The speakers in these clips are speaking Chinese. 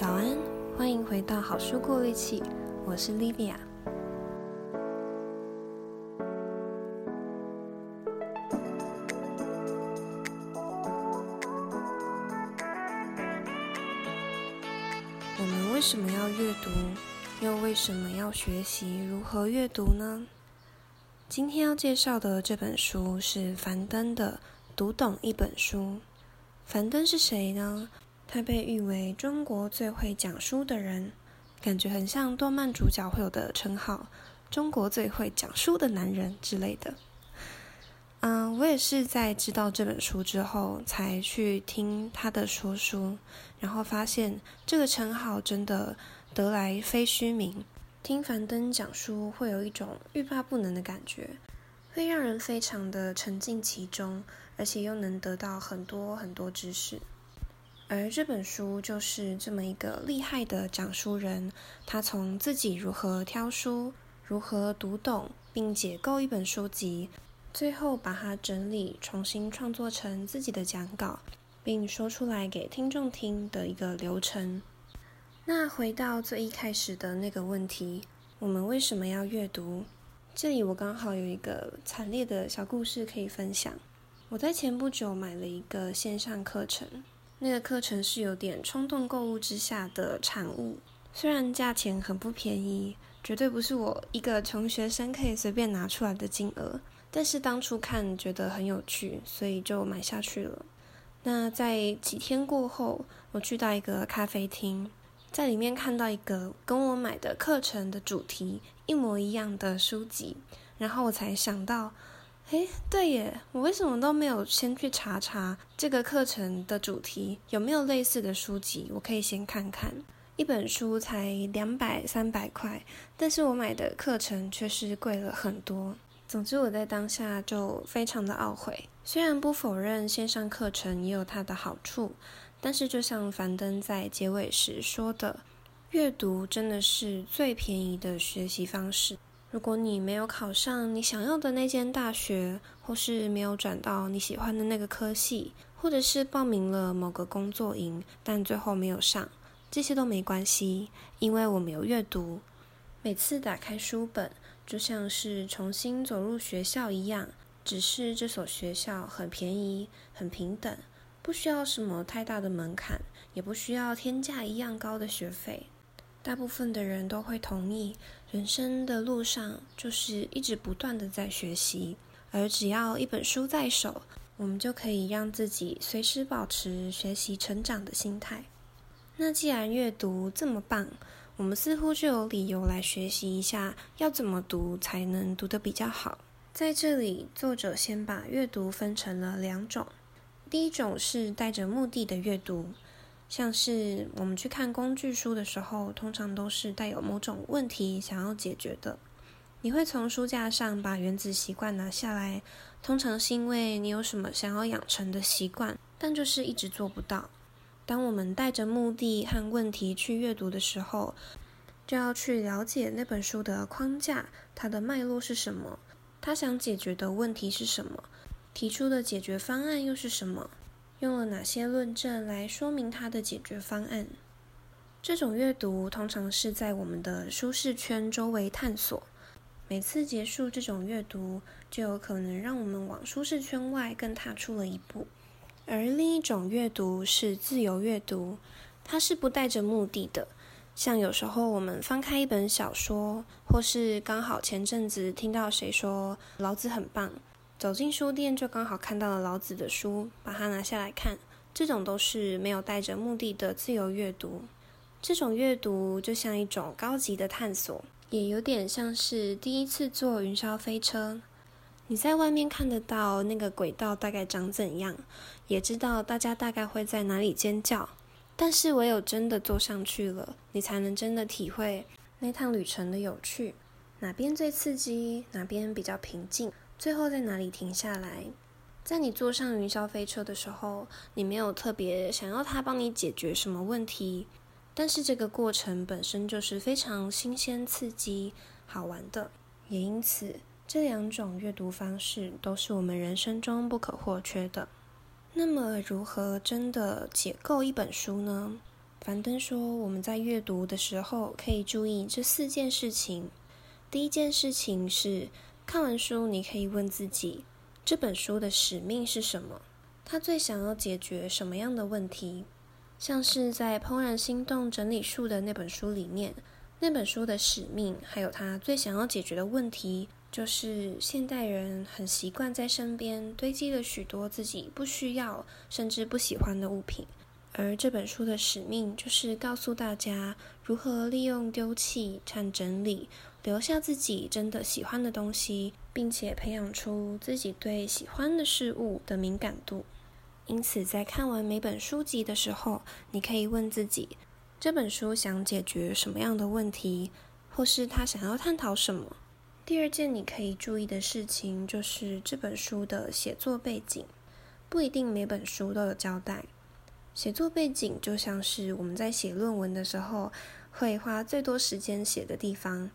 早安，欢迎回到好书过滤器，我是 Livia。我们为什么要阅读？又为什么要学习如何阅读呢？今天要介绍的这本书是樊登的《读懂一本书》。樊登是谁呢？他被誉为中国最会讲书的人，感觉很像动漫主角会有的称号“中国最会讲书的男人”之类的。嗯，我也是在知道这本书之后，才去听他的说书，然后发现这个称号真的得来非虚名。听樊登讲书，会有一种欲罢不能的感觉，会让人非常的沉浸其中，而且又能得到很多很多知识。而这本书就是这么一个厉害的讲书人，他从自己如何挑书、如何读懂并解构一本书籍，最后把它整理、重新创作成自己的讲稿，并说出来给听众听的一个流程。那回到最一开始的那个问题，我们为什么要阅读？这里我刚好有一个惨烈的小故事可以分享。我在前不久买了一个线上课程。那个课程是有点冲动购物之下的产物，虽然价钱很不便宜，绝对不是我一个穷学生可以随便拿出来的金额，但是当初看觉得很有趣，所以就买下去了。那在几天过后，我去到一个咖啡厅，在里面看到一个跟我买的课程的主题一模一样的书籍，然后我才想到。诶，对耶，我为什么都没有先去查查这个课程的主题有没有类似的书籍？我可以先看看。一本书才两百三百块，但是我买的课程却是贵了很多。总之，我在当下就非常的懊悔。虽然不否认线上课程也有它的好处，但是就像樊登在结尾时说的，阅读真的是最便宜的学习方式。如果你没有考上你想要的那间大学，或是没有转到你喜欢的那个科系，或者是报名了某个工作营，但最后没有上，这些都没关系，因为我们有阅读。每次打开书本，就像是重新走入学校一样，只是这所学校很便宜、很平等，不需要什么太大的门槛，也不需要天价一样高的学费。大部分的人都会同意，人生的路上就是一直不断的在学习，而只要一本书在手，我们就可以让自己随时保持学习成长的心态。那既然阅读这么棒，我们似乎就有理由来学习一下，要怎么读才能读得比较好。在这里，作者先把阅读分成了两种，第一种是带着目的的阅读。像是我们去看工具书的时候，通常都是带有某种问题想要解决的。你会从书架上把《原子习惯》拿下来，通常是因为你有什么想要养成的习惯，但就是一直做不到。当我们带着目的和问题去阅读的时候，就要去了解那本书的框架，它的脉络是什么，它想解决的问题是什么，提出的解决方案又是什么。用了哪些论证来说明它的解决方案？这种阅读通常是在我们的舒适圈周围探索。每次结束这种阅读，就有可能让我们往舒适圈外更踏出了一步。而另一种阅读是自由阅读，它是不带着目的的。像有时候我们翻开一本小说，或是刚好前阵子听到谁说老子很棒。走进书店，就刚好看到了老子的书，把它拿下来看。这种都是没有带着目的的自由阅读。这种阅读就像一种高级的探索，也有点像是第一次坐云霄飞车。你在外面看得到那个轨道大概长怎样，也知道大家大概会在哪里尖叫。但是唯有真的坐上去了，你才能真的体会那趟旅程的有趣。哪边最刺激，哪边比较平静。最后在哪里停下来？在你坐上云霄飞车的时候，你没有特别想要它帮你解决什么问题，但是这个过程本身就是非常新鲜、刺激、好玩的。也因此，这两种阅读方式都是我们人生中不可或缺的。那么，如何真的解构一本书呢？樊登说，我们在阅读的时候可以注意这四件事情。第一件事情是，看完书，你可以问自己，这本书的使命是什么？他最想要解决什么样的问题？像是在《怦然心动整理术》的那本书里面，那本书的使命，还有他最想要解决的问题，就是现代人很习惯在身边堆积了许多自己不需要甚至不喜欢的物品。而这本书的使命就是告诉大家如何利用丢弃和整理，留下自己真的喜欢的东西，并且培养出自己对喜欢的事物的敏感度。因此，在看完每本书籍的时候，你可以问自己：这本书想解决什么样的问题，或是他想要探讨什么？第二件你可以注意的事情就是这本书的写作背景，不一定每本书都有交代。写作背景就像是我们在写论文的时候会花最多时间写的地方，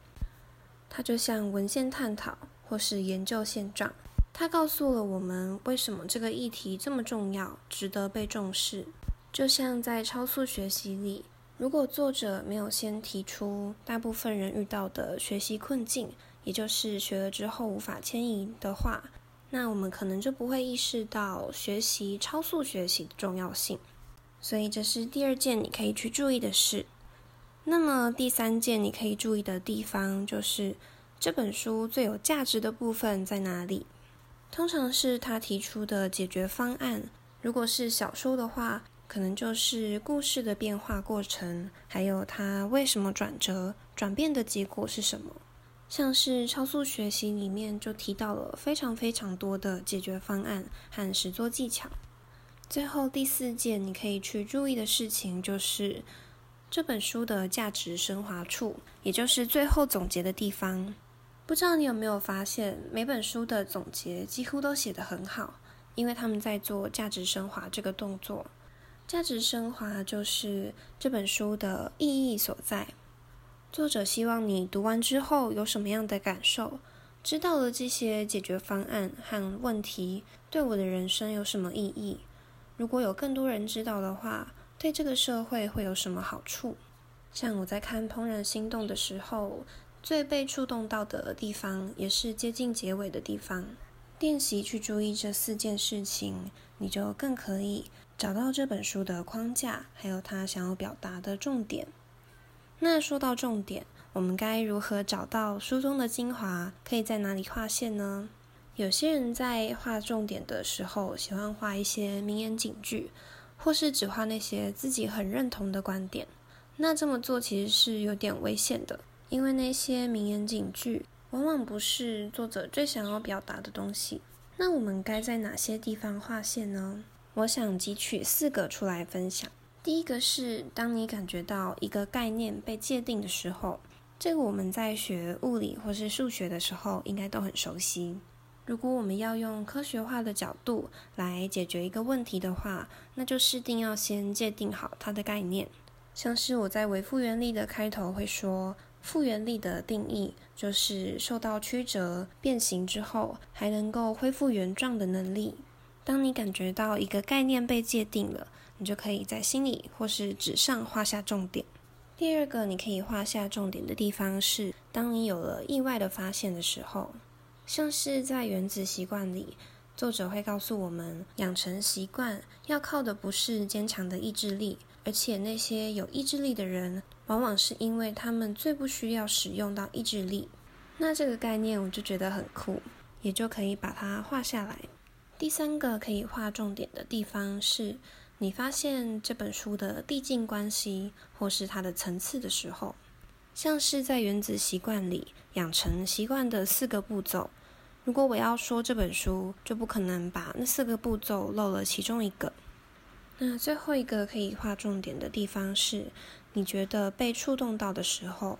它就像文献探讨或是研究现状，它告诉了我们为什么这个议题这么重要，值得被重视。就像在超速学习里，如果作者没有先提出大部分人遇到的学习困境，也就是学了之后无法迁移的话，那我们可能就不会意识到学习超速学习的重要性。所以这是第二件你可以去注意的事。那么第三件你可以注意的地方就是这本书最有价值的部分在哪里？通常是他提出的解决方案。如果是小说的话，可能就是故事的变化过程，还有他为什么转折、转变的结果是什么。像是超速学习里面就提到了非常非常多的解决方案和实作技巧。最后第四件你可以去注意的事情，就是这本书的价值升华处，也就是最后总结的地方。不知道你有没有发现，每本书的总结几乎都写得很好，因为他们在做价值升华这个动作。价值升华就是这本书的意义所在。作者希望你读完之后有什么样的感受？知道了这些解决方案和问题，对我的人生有什么意义？如果有更多人知道的话，对这个社会会有什么好处？像我在看《怦然心动》的时候，最被触动到的地方，也是接近结尾的地方。练习去注意这四件事情，你就更可以找到这本书的框架，还有他想要表达的重点。那说到重点，我们该如何找到书中的精华？可以在哪里划线呢？有些人在画重点的时候，喜欢画一些名言警句，或是只画那些自己很认同的观点。那这么做其实是有点危险的，因为那些名言警句往往不是作者最想要表达的东西。那我们该在哪些地方画线呢？我想汲取四个出来分享。第一个是，当你感觉到一个概念被界定的时候，这个我们在学物理或是数学的时候应该都很熟悉。如果我们要用科学化的角度来解决一个问题的话，那就势定要先界定好它的概念。像是我在为复原力的开头会说，复原力的定义就是受到曲折、变形之后还能够恢复原状的能力。当你感觉到一个概念被界定了，你就可以在心里或是纸上画下重点。第二个你可以画下重点的地方是，当你有了意外的发现的时候。像是在《原子习惯》里，作者会告诉我们，养成习惯要靠的不是坚强的意志力，而且那些有意志力的人，往往是因为他们最不需要使用到意志力。那这个概念我就觉得很酷，也就可以把它画下来。第三个可以画重点的地方是，你发现这本书的递进关系或是它的层次的时候。像是在《原子习惯》里养成习惯的四个步骤，如果我要说这本书，就不可能把那四个步骤漏了其中一个。那最后一个可以画重点的地方是，你觉得被触动到的时候，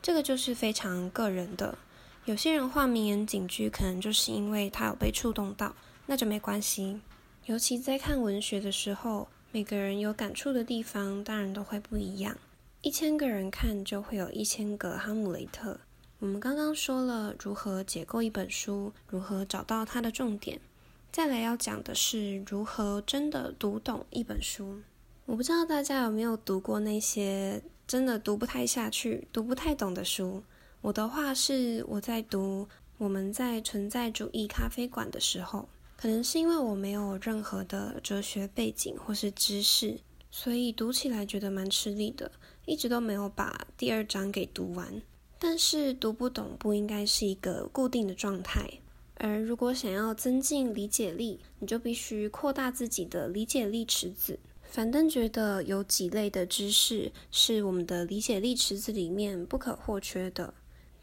这个就是非常个人的。有些人画名言警句，可能就是因为他有被触动到，那就没关系。尤其在看文学的时候，每个人有感触的地方，当然都会不一样。一千个人看，就会有一千个哈姆雷特。我们刚刚说了如何解构一本书，如何找到它的重点，再来要讲的是如何真的读懂一本书。我不知道大家有没有读过那些真的读不太下去、读不太懂的书。我的话是我在读《我们在存在主义咖啡馆》的时候，可能是因为我没有任何的哲学背景或是知识，所以读起来觉得蛮吃力的，一直都没有把第二章给读完。但是读不懂不应该是一个固定的状态，而如果想要增进理解力，你就必须扩大自己的理解力池子。樊登觉得有几类的知识是我们的理解力池子里面不可或缺的。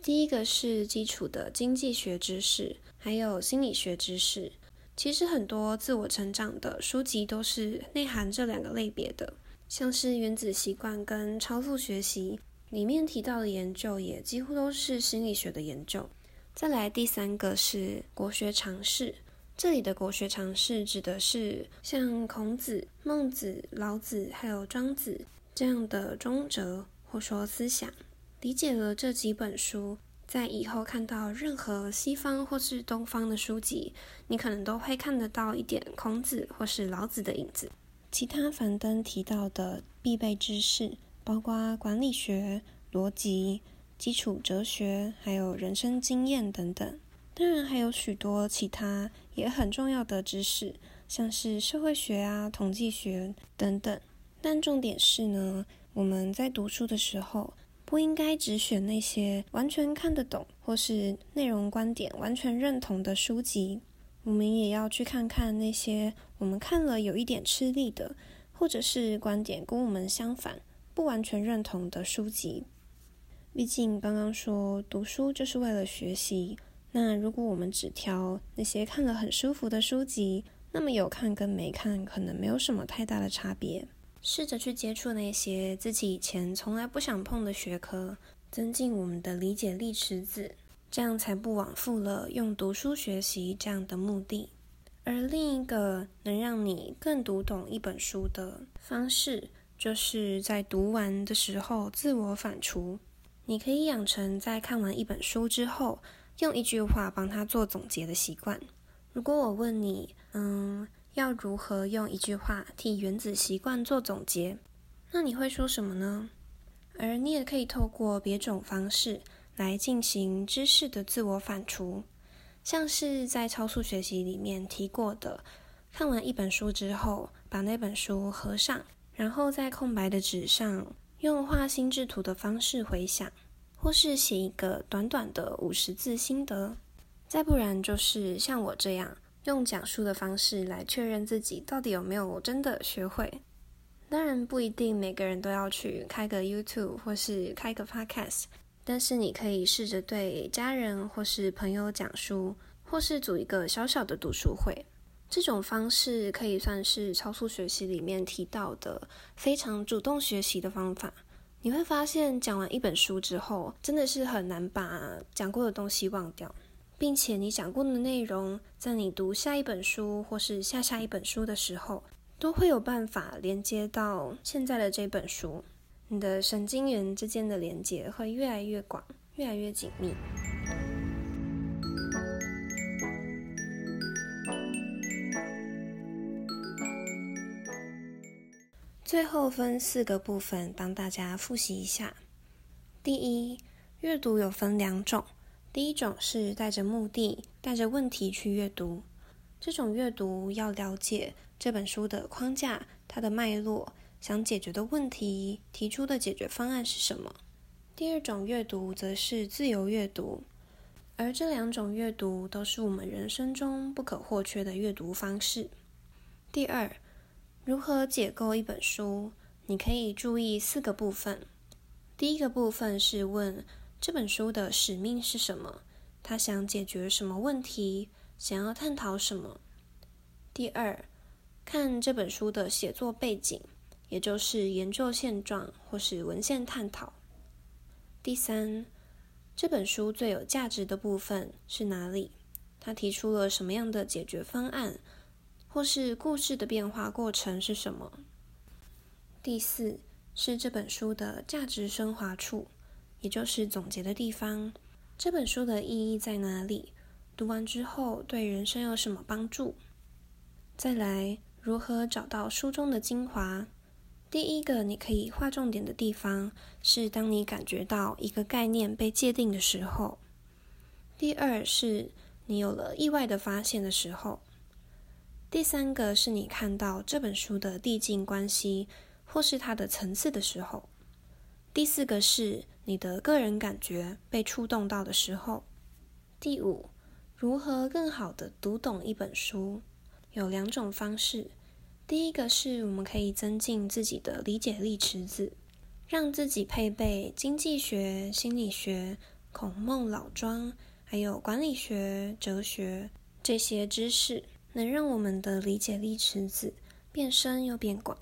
第一个是基础的经济学知识，还有心理学知识。其实很多自我成长的书籍都是内含这两个类别的，像是《原子习惯》跟《超速学习》里面提到的研究，也几乎都是心理学的研究。再来第三个是国学常识。这里的国学常识指的是像孔子、孟子、老子还有庄子这样的中哲或说思想。理解了这几本书，在以后看到任何西方或是东方的书籍，你可能都会看得到一点孔子或是老子的影子。其他樊登提到的必备知识，包括管理学、逻辑、基础哲学，还有人生经验等等。当然还有许多其他也很重要的知识，像是社会学啊、统计学等等。但重点是呢，我们在读书的时候，不应该只选那些完全看得懂或是内容观点完全认同的书籍。我们也要去看看那些我们看了有一点吃力的，或者是观点跟我们相反、不完全认同的书籍。毕竟刚刚说读书就是为了学习。那如果我们只挑那些看了很舒服的书籍，那么有看跟没看可能没有什么太大的差别。试着去接触那些自己以前从来不想碰的学科，增进我们的理解力池子，这样才不枉费了用读书学习这样的目的。而另一个能让你更读懂一本书的方式，就是在读完的时候自我反刍。你可以养成在看完一本书之后，用一句话帮他做总结的习惯。如果我问你，嗯，要如何用一句话替《原子习惯》做总结，那你会说什么呢？而你也可以透过别种方式来进行知识的自我反刍，像是在超速学习里面提过的，看完一本书之后，把那本书合上，然后在空白的纸上用画心智图的方式回想。或是写一个短短的五十字心得，再不然就是像我这样用讲述的方式来确认自己到底有没有真的学会。当然不一定每个人都要去开个 YouTube 或是开个 Podcast，但是你可以试着对家人或是朋友讲书，或是组一个小小的读书会。这种方式可以算是超速学习里面提到的非常主动学习的方法。你会发现，讲完一本书之后，真的是很难把讲过的东西忘掉，并且你讲过的内容，在你读下一本书或是下下一本书的时候，都会有办法连接到现在的这本书，你的神经元之间的连接会越来越广，越来越紧密。最后分四个部分帮大家复习一下。第一，阅读有分两种，第一种是带着目的、带着问题去阅读，这种阅读要了解这本书的框架、它的脉络、想解决的问题、提出的解决方案是什么。第二种阅读则是自由阅读，而这两种阅读都是我们人生中不可或缺的阅读方式。第二。如何解构一本书？你可以注意四个部分。第一个部分是问这本书的使命是什么？他想解决什么问题？想要探讨什么？第二，看这本书的写作背景，也就是研究现状或是文献探讨。第三，这本书最有价值的部分是哪里？他提出了什么样的解决方案？或是故事的变化过程是什么？第四是这本书的价值升华处，也就是总结的地方。这本书的意义在哪里？读完之后对人生有什么帮助？再来，如何找到书中的精华？第一个，你可以划重点的地方是当你感觉到一个概念被界定的时候；第二，是你有了意外的发现的时候；第三个，是你看到这本书的递进关系或是它的层次的时候；第四个是你的个人感觉被触动到的时候；第五，如何更好的读懂一本书，有两种方式。第一个是我们可以增进自己的理解力池子，让自己配备经济学、心理学、孔孟老庄，还有管理学、哲学这些知识，能让我们的理解力池子变深又变广。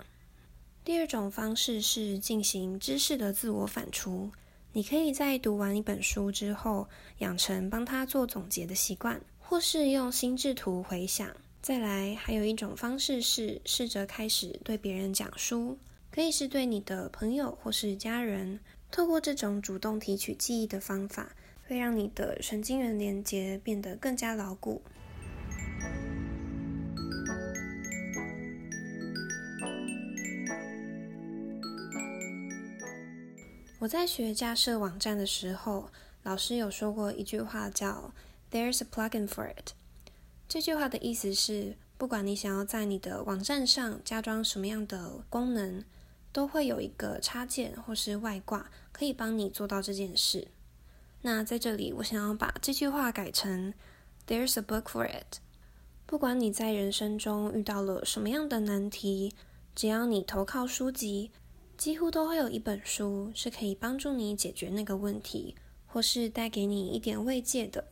第二种方式是进行知识的自我反刍，你可以在读完一本书之后，养成帮他做总结的习惯，或是用心智图回想。再来，还有一种方式是试着开始对别人讲书，可以是对你的朋友或是家人。透过这种主动提取记忆的方法，会让你的神经元连接变得更加牢固。我在学架设网站的时候，老师有说过一句话，叫 “There's a plugin for it”。这句话的意思是，不管你想要在你的网站上加装什么样的功能，都会有一个插件或是外挂可以帮你做到这件事。那在这里，我想要把这句话改成 “There's a book for it”。不管你在人生中遇到了什么样的难题，只要你投靠书籍，几乎都会有一本书是可以帮助你解决那个问题，或是带给你一点慰藉的。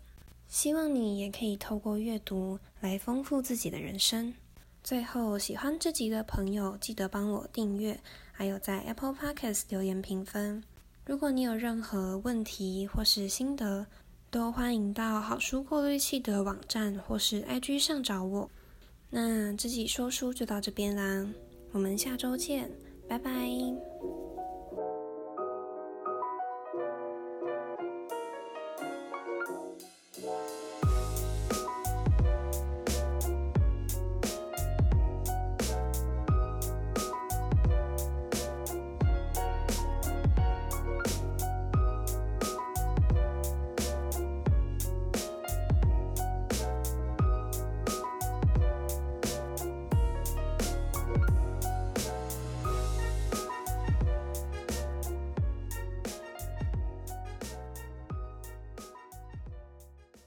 希望你也可以透过阅读来丰富自己的人生。最后，喜欢这集的朋友，记得帮我订阅，还有在 Apple Podcast 留言评分。如果你有任何问题或是心得，都欢迎到好书过滤器的网站或是 IG 上找我。那这集说书就到这边啦，我们下周见，拜拜。